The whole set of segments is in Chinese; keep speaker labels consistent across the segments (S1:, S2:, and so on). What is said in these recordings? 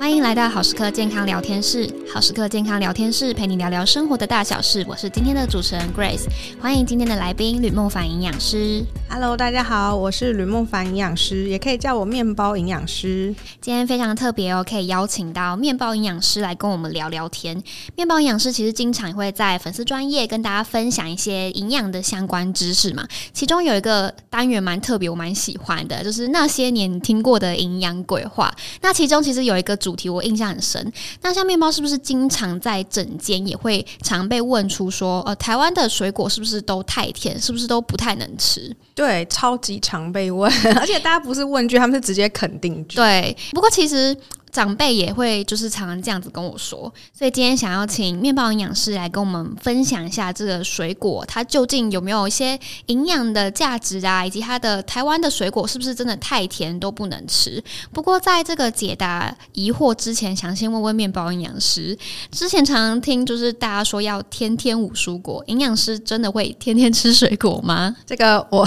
S1: 欢迎来到好时刻健康聊天室。好时刻健康聊天室陪你聊聊生活的大小事。我是今天的主持人 Grace，欢迎今天的来宾吕梦凡营养师。
S2: Hello，大家好，我是吕梦凡营养师，也可以叫我面包营养师。
S1: 今天非常特别哦，可以邀请到面包营养师来跟我们聊聊天。面包营养师其实经常会在粉丝专业跟大家分享一些营养的相关知识嘛。其中有一个单元蛮特别，我蛮喜欢的，就是那些年听过的营养鬼话。那其中其实有一个主主题我印象很深。那像面包是不是经常在整间也会常被问出说，呃，台湾的水果是不是都太甜，是不是都不太能吃？
S2: 对，超级常被问，而且大家不是问句，他们是直接肯定句。
S1: 对，不过其实。长辈也会就是常常这样子跟我说，所以今天想要请面包营养师来跟我们分享一下这个水果，它究竟有没有一些营养的价值啊，以及它的台湾的水果是不是真的太甜都不能吃？不过在这个解答疑惑之前，想先问问面包营养师，之前常常听就是大家说要天天五蔬果，营养师真的会天天吃水果吗？
S2: 这个我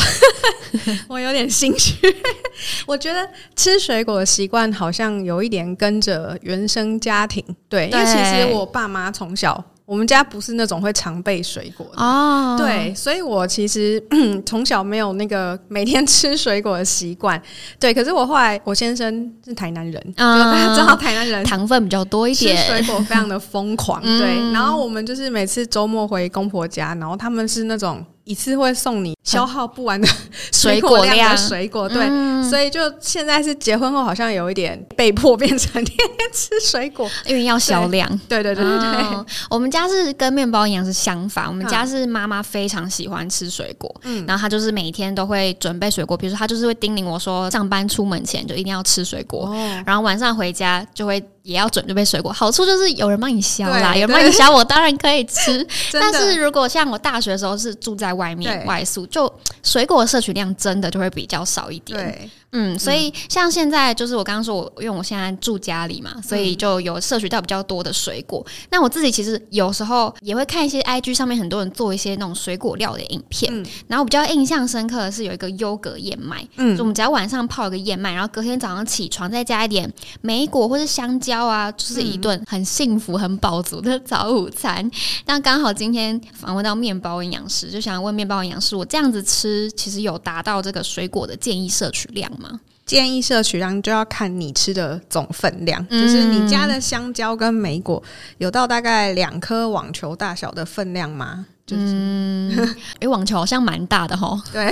S2: 我有点兴趣，我觉得吃水果的习惯好像有一点。跟着原生家庭，对，对，因为其实我爸妈从小，我们家不是那种会常备水果的哦，对，所以我其实 从小没有那个每天吃水果的习惯，对。可是我后来，我先生是台南人，嗯，大家知道台南人
S1: 糖分比较多一点，
S2: 吃水果非常的疯狂，对。然后我们就是每次周末回公婆家，然后他们是那种。一次会送你消耗不完的 水果量。的水果，对，所以就现在是结婚后好像有一点被迫变成天天吃水果，
S1: 因为要销量。
S2: 对对对对对，
S1: 我们家是跟面包一样是相反，我们家是妈妈非常喜欢吃水果，嗯，然后她就是每天都会准备水果，比如说她就是会叮咛我说上班出门前就一定要吃水果，然后晚上回家就会。也要准备水果，好处就是有人帮你削啦，有人帮你削，我当然可以吃。但是如果像我大学的时候是住在外面外宿，就水果的摄取量真的就会比较少一点。对。嗯，所以像现在就是我刚刚说，我因为我现在住家里嘛，所以就有摄取到比较多的水果。那我自己其实有时候也会看一些 IG 上面很多人做一些那种水果料的影片，然后我比较印象深刻的是有一个优格燕麦，嗯，就我们只要晚上泡一个燕麦，然后隔天早上起床再加一点莓果或是香蕉啊，就是一顿很幸福、很饱足的早午餐。那刚好今天访问到面包营养师，就想问面包营养师，我这样子吃其实有达到这个水果的建议摄取量吗？
S2: 建议摄取量就要看你吃的总分量，嗯、就是你家的香蕉跟莓果有到大概两颗网球大小的分量吗？就是，嗯，
S1: 诶，网球好像蛮大的哈。
S2: 对、啊，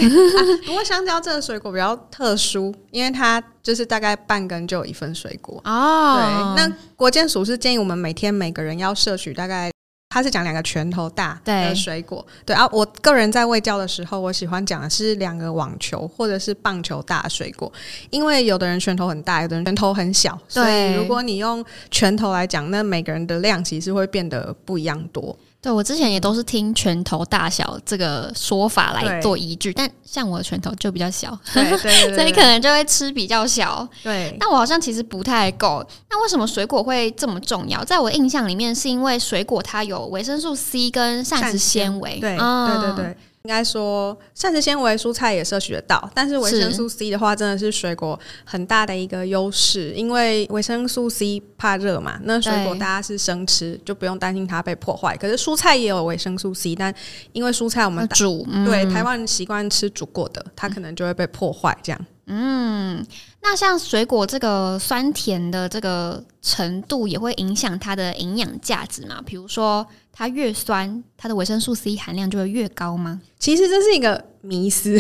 S2: 不过香蕉这个水果比较特殊，因为它就是大概半根就有一份水果哦。对，那国健署是建议我们每天每个人要摄取大概。他是讲两个拳头大的水果，对，对啊。我个人在喂教的时候，我喜欢讲的是两个网球或者是棒球大的水果，因为有的人拳头很大，有的人拳头很小，所以如果你用拳头来讲，那每个人的量其实会变得不一样多。
S1: 对，我之前也都是听拳头大小这个说法来做依据，但像我的拳头就比较小，对对对对，所以可能就会吃比较小。对，但我好像其实不太够。那为什么水果会这么重要？在我印象里面，是因为水果它有维生素 C 跟膳食纤维。对，
S2: 对对对。应该说，膳食纤维蔬菜也摄取得到，但是维生素 C 的话，真的是水果很大的一个优势。因为维生素 C 怕热嘛，那水果大家是生吃，就不用担心它被破坏。可是蔬菜也有维生素 C，但因为蔬菜我们煮，嗯、对台湾人习惯吃煮过的，它可能就会被破坏。这样，
S1: 嗯，那像水果这个酸甜的这个程度，也会影响它的营养价值嘛？比如说。它越酸，它的维生素 C 含量就会越高吗？
S2: 其实这是一个迷思，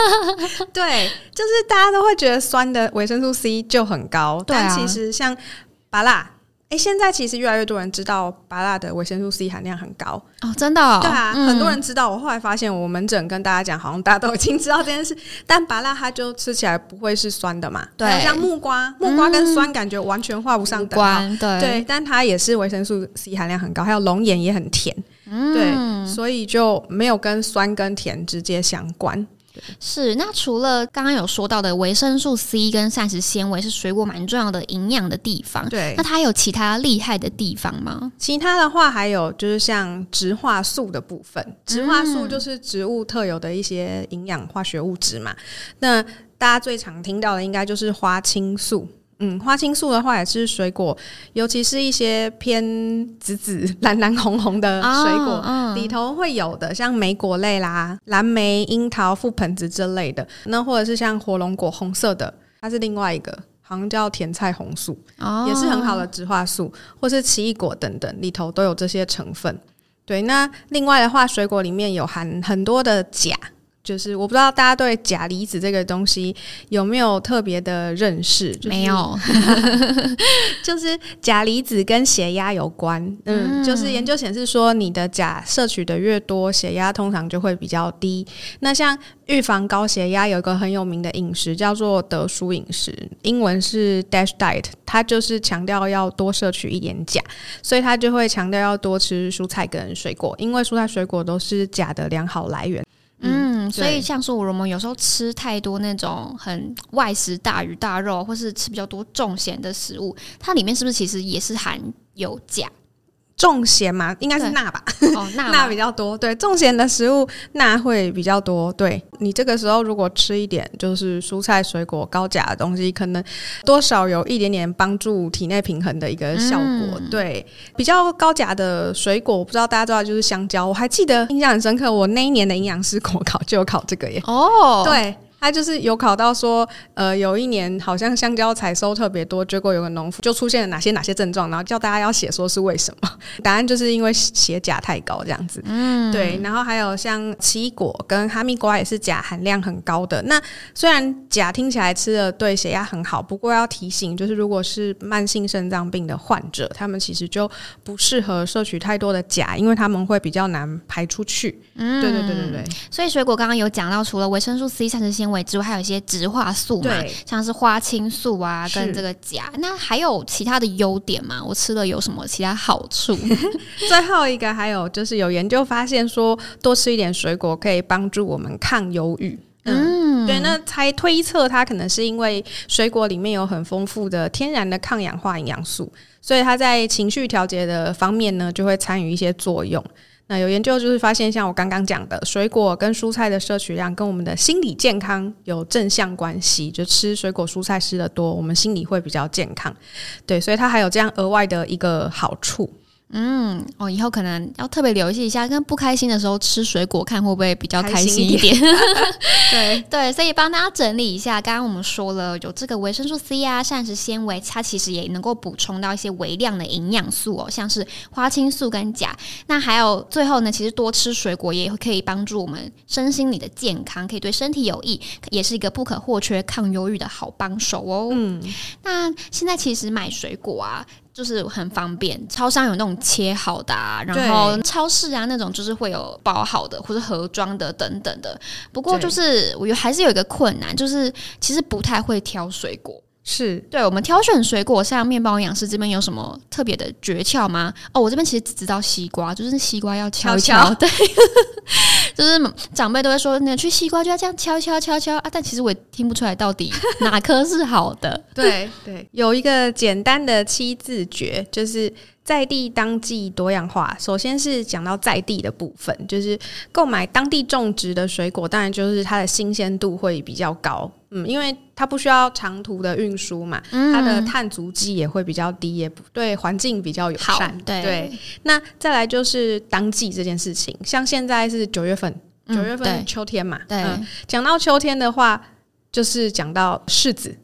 S2: 对，就是大家都会觉得酸的维生素 C 就很高，啊、但其实像芭乐。哎，现在其实越来越多人知道芭乐的维生素 C 含量很高
S1: 哦，真的、哦？
S2: 对啊，嗯、很多人知道。我后来发现，我门诊跟大家讲，好像大家都已经知道这件事。但芭乐它就吃起来不会是酸的嘛？对，像木瓜，木瓜跟酸感觉完全画不上等号。嗯、对对，但它也是维生素 C 含量很高，还有龙眼也很甜。嗯，对，所以就没有跟酸跟甜直接相关。
S1: 是，那除了刚刚有说到的维生素 C 跟膳食纤维是水果蛮重要的营养的地方，对，那它有其他厉害的地方吗？
S2: 其他的话还有就是像植化素的部分，植化素就是植物特有的一些营养化学物质嘛。那大家最常听到的应该就是花青素。嗯，花青素的话也是水果，尤其是一些偏紫紫、蓝蓝、红红的水果，哦嗯、里头会有的，像莓果类啦，蓝莓、樱桃、覆盆子之类的。那或者是像火龙果，红色的，它是另外一个，好像叫甜菜红素，哦、也是很好的植化素，或是奇异果等等，里头都有这些成分。对，那另外的话，水果里面有含很多的钾。就是我不知道大家对钾离子这个东西有没有特别的认识？就是、
S1: 没有，
S2: 就是钾离子跟血压有关。嗯，嗯就是研究显示说，你的钾摄取的越多，血压通常就会比较低。那像预防高血压，有一个很有名的饮食叫做德叔饮食，英文是 Dash Diet，它就是强调要多摄取一点钾，所以它就会强调要多吃蔬菜跟水果，因为蔬菜水果都是钾的良好来源。
S1: 嗯，所以像说我们有时候吃太多那种很外食大鱼大肉，或是吃比较多重咸的食物，它里面是不是其实也是含有钾？
S2: 重咸嘛，应该是钠吧？哦，钠比较多。对，重咸的食物钠会比较多。对，你这个时候如果吃一点就是蔬菜水果高钾的东西，可能多少有一点点帮助体内平衡的一个效果。嗯、对，比较高钾的水果，我不知道大家知道就是香蕉。我还记得印象很深刻，我那一年的营养师国考就有考这个耶。哦，对。他就是有考到说，呃，有一年好像香蕉采收特别多，结果有个农夫就出现了哪些哪些症状，然后叫大家要写说是为什么？答案就是因为血钾太高这样子。嗯，对。然后还有像奇异果跟哈密瓜也是钾含量很高的。那虽然钾听起来吃了对血压很好，不过要提醒就是，如果是慢性肾脏病的患者，他们其实就不适合摄取太多的钾，因为他们会比较难排出去。嗯，对对对对对。
S1: 所以水果刚刚有讲到，除了维生素 C、膳食纤维之外，还有一些植化素嘛，对像是花青素啊，跟这个钾。那还有其他的优点吗？我吃了有什么其他好处？
S2: 最后一个还有就是有研究发现说，多吃一点水果可以帮助我们抗忧郁。嗯，对，那才推测它可能是因为水果里面有很丰富的天然的抗氧化营养素，所以它在情绪调节的方面呢，就会参与一些作用。那有研究就是发现，像我刚刚讲的，水果跟蔬菜的摄取量跟我们的心理健康有正向关系。就吃水果蔬菜吃的多，我们心理会比较健康。对，所以它还有这样额外的一个好处。
S1: 嗯，我、哦、以后可能要特别留意一下，跟不开心的时候吃水果，看会不会比较开心一点。一点 对对，所以帮大家整理一下，刚刚我们说了有这个维生素 C 啊，膳食纤维，它其实也能够补充到一些微量的营养素哦，像是花青素跟钾。那还有最后呢，其实多吃水果也可以帮助我们身心里的健康，可以对身体有益，也是一个不可或缺抗忧郁的好帮手哦。嗯，那现在其实买水果啊。就是很方便，超商有那种切好的啊，然后超市啊那种就是会有包好的或者盒装的等等的。不过就是我觉得还是有一个困难，就是其实不太会挑水果。
S2: 是
S1: 对，我们挑选水果，像面包营养师这边有什么特别的诀窍吗？哦，我这边其实只知道西瓜，就是西瓜要敲敲，敲 对，就是长辈都会说，那去西瓜就要这样敲敲敲敲啊，但其实我也听不出来到底哪颗是好的。
S2: 对对，有一个简单的七字诀，就是。在地、当季、多样化。首先是讲到在地的部分，就是购买当地种植的水果，当然就是它的新鲜度会比较高，嗯，因为它不需要长途的运输嘛，它的碳足迹也会比较低，也对环境比较友善。对，对，那再来就是当季这件事情，像现在是九月份，九月份秋天嘛，对，讲、嗯、到秋天的话，就是讲到柿子。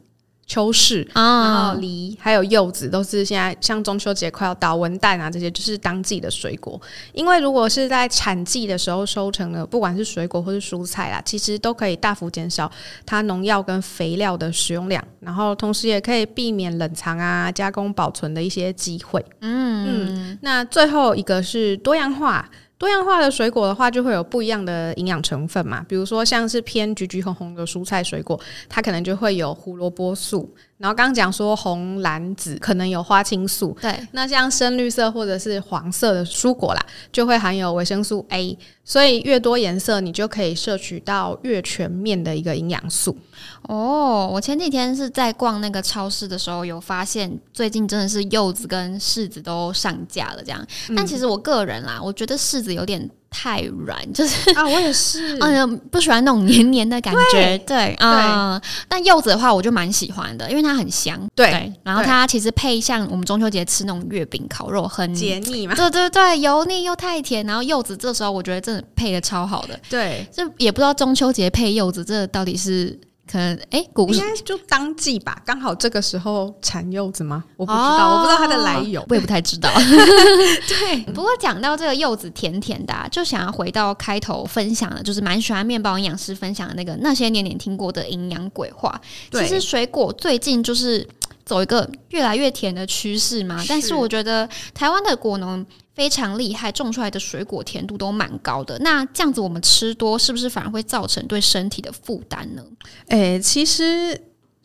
S2: 秋柿，然后梨，还有柚子，都是现在像中秋节快要到，文旦啊这些就是当季的水果。因为如果是在产季的时候收成的，不管是水果或是蔬菜啦，其实都可以大幅减少它农药跟肥料的使用量，然后同时也可以避免冷藏啊、加工保存的一些机会。嗯嗯，那最后一个是多样化。多样化的水果的话，就会有不一样的营养成分嘛。比如说，像是偏橘橘红红的蔬菜水果，它可能就会有胡萝卜素。然后刚刚讲说红蓝紫可能有花青素。对，那像深绿色或者是黄色的蔬果啦，就会含有维生素 A。所以越多颜色，你就可以摄取到越全面的一个营养素。
S1: 哦，我前几天是在逛那个超市的时候，有发现最近真的是柚子跟柿子都上架了这样。但其实我个人啦，我觉得柿子有点太软，就是
S2: 啊，我也是，
S1: 嗯，不喜欢那种黏黏的感觉，对，嗯，但柚子的话，我就蛮喜欢的，因为它很香，对，然后它其实配像我们中秋节吃那种月饼、烤肉，很
S2: 解腻嘛，
S1: 对对对，油腻又太甜，然后柚子这时候我觉得真的配的超好的，
S2: 对，
S1: 这也不知道中秋节配柚子，这到底是。可能哎，欸、应
S2: 该就当季吧，刚好这个时候产柚子吗？我不知道，哦、我不知道它的来由，
S1: 我也不太知道。对，不过讲到这个柚子甜甜的，啊，就想要回到开头分享的，就是蛮喜欢面包营养师分享的那个那些年你听过的营养鬼话。对其实水果最近就是走一个越来越甜的趋势嘛，是但是我觉得台湾的果农。非常厉害，种出来的水果甜度都蛮高的。那这样子我们吃多，是不是反而会造成对身体的负担呢？
S2: 诶、欸，其实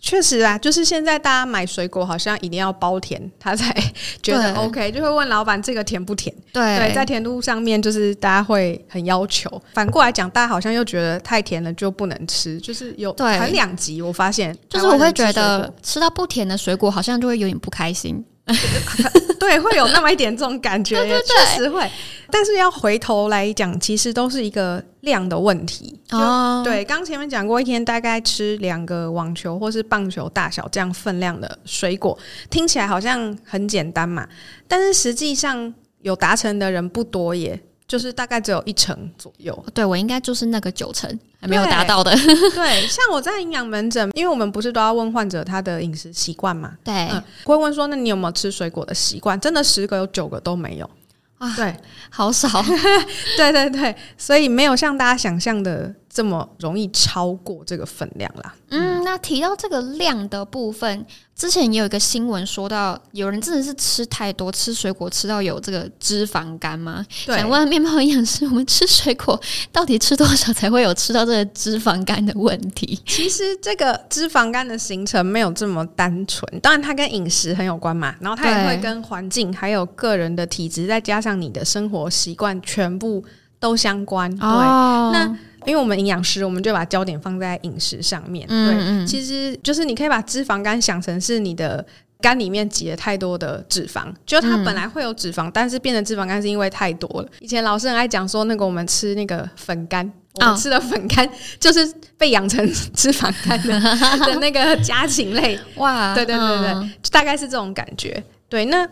S2: 确实啊，就是现在大家买水果好像一定要包甜，他才 觉得 OK，就会问老板这个甜不甜？对对，在甜度上面就是大家会很要求。反过来讲，大家好像又觉得太甜了就不能吃，就是有很两极。我发现，
S1: 就是我会觉得吃到不甜的水果，好像就会有点不开心。
S2: 对，会有那么一点这种感觉，确实会。但是要回头来讲，其实都是一个量的问题。哦，对，刚前面讲过，一天大概吃两个网球或是棒球大小这样分量的水果，听起来好像很简单嘛。但是实际上有达成的人不多耶。就是大概只有一成左右，
S1: 对，我应该就是那个九成还没有达到的。
S2: 对，像我在营养门诊，因为我们不是都要问患者他的饮食习惯嘛？
S1: 对，
S2: 嗯，会问说，那你有没有吃水果的习惯？真的十个有九个都没有啊，对，
S1: 好少。
S2: 对对对，所以没有像大家想象的。这么容易超过这个分量啦？
S1: 嗯，那提到这个量的部分，之前也有一个新闻说到，有人真的是吃太多，吃水果吃到有这个脂肪肝吗？想问面包营养师，我们吃水果到底吃多少才会有吃到这个脂肪肝的问题？
S2: 其实这个脂肪肝的形成没有这么单纯，当然它跟饮食很有关嘛，然后它也会跟环境还有个人的体质，再加上你的生活习惯，全部都相关。对，哦、那。因为我们营养师，我们就把焦点放在饮食上面。嗯、对，其实就是你可以把脂肪肝想成是你的肝里面挤了太多的脂肪，就它本来会有脂肪，嗯、但是变成脂肪肝是因为太多了。以前老师很爱讲说，那个我们吃那个粉干，我们吃的粉干就是被养成脂肪肝的 的那个家禽类。哇，对对对对，嗯、就大概是这种感觉。对，那。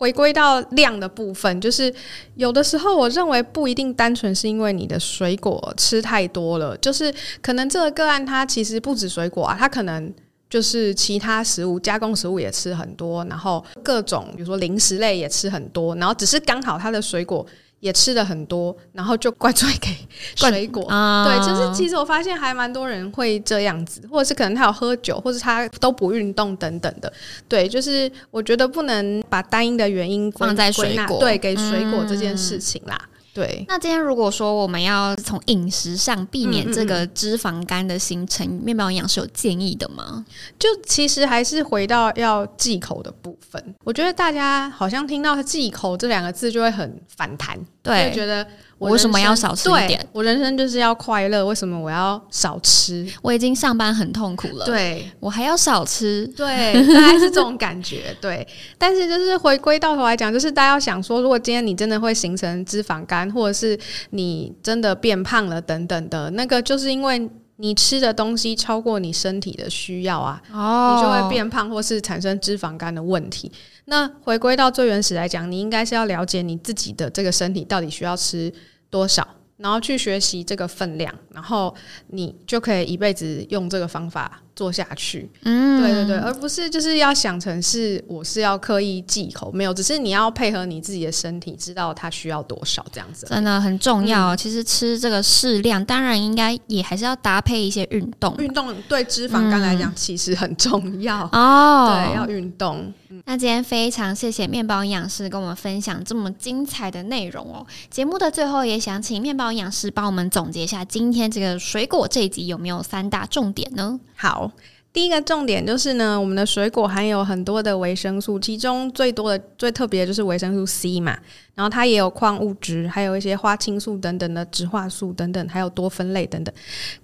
S2: 回归到量的部分，就是有的时候我认为不一定单纯是因为你的水果吃太多了，就是可能这个个案它其实不止水果啊，它可能就是其他食物、加工食物也吃很多，然后各种比如说零食类也吃很多，然后只是刚好它的水果。也吃的很多，然后就灌醉给 水果。啊、对，就是其实我发现还蛮多人会这样子，或者是可能他有喝酒，或者他都不运动等等的。对，就是我觉得不能把单一的原因
S1: 放在水果，
S2: 对，给水果这件事情啦。嗯对，
S1: 那今天如果说我们要从饮食上避免这个脂肪肝的形成，嗯嗯嗯，面包营养是有建议的吗？
S2: 就其实还是回到要忌口的部分，我觉得大家好像听到“忌口”这两个字就会很反弹，对，就觉得。
S1: 我为什么要少吃一点？
S2: 我人生就是要快乐，为什么我要少吃？
S1: 我已经上班很痛苦了，对，我还要少吃，
S2: 对，大概是这种感觉，对。但是就是回归到头来讲，就是大家要想说，如果今天你真的会形成脂肪肝，或者是你真的变胖了等等的，那个就是因为你吃的东西超过你身体的需要啊，哦，你就会变胖，或是产生脂肪肝的问题。那回归到最原始来讲，你应该是要了解你自己的这个身体到底需要吃多少，然后去学习这个分量，然后你就可以一辈子用这个方法做下去。嗯，对对对，而不是就是要想成是我是要刻意忌口，没有，只是你要配合你自己的身体，知道它需要多少这样子。
S1: 真的很重要。嗯，其实吃这个适量，当然应该也还是要搭配一些运动。运
S2: 动对脂肪肝来讲其实很重要哦。对，要运动。
S1: 那今天非常谢谢面包营养师跟我们分享这么精彩的内容哦。节目的最后也想请面包营养师帮我们总结一下今天这个水果这一集有没有三大重点呢？
S2: 好。第一个重点就是呢，我们的水果含有很多的维生素，其中最多的、最特别的就是维生素 C 嘛。然后它也有矿物质，还有一些花青素等等的植化素等等，还有多酚类等等，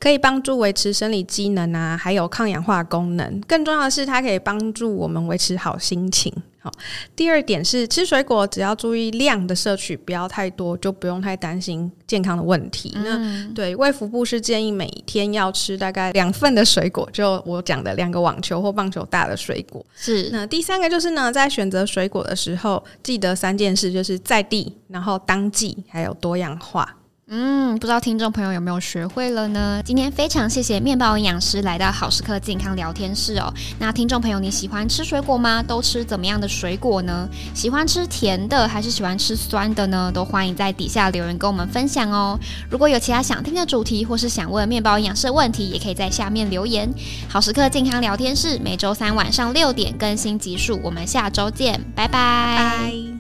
S2: 可以帮助维持生理机能啊，还有抗氧化功能。更重要的是，它可以帮助我们维持好心情。好，第二点是吃水果只要注意量的摄取，不要太多，就不用太担心健康的问题。嗯、那对卫福部是建议每天要吃大概两份的水果，就我讲的两个网球或棒球大的水果。
S1: 是。
S2: 那第三个就是呢，在选择水果的时候，记得三件事，就是在地，然后当季，还有多样化。
S1: 嗯，不知道听众朋友有没有学会了呢？今天非常谢谢面包营养师来到好时刻健康聊天室哦。那听众朋友，你喜欢吃水果吗？都吃怎么样的水果呢？喜欢吃甜的还是喜欢吃酸的呢？都欢迎在底下留言跟我们分享哦。如果有其他想听的主题，或是想问面包营养师的问题，也可以在下面留言。好时刻健康聊天室每周三晚上六点更新集数，我们下周见，拜拜。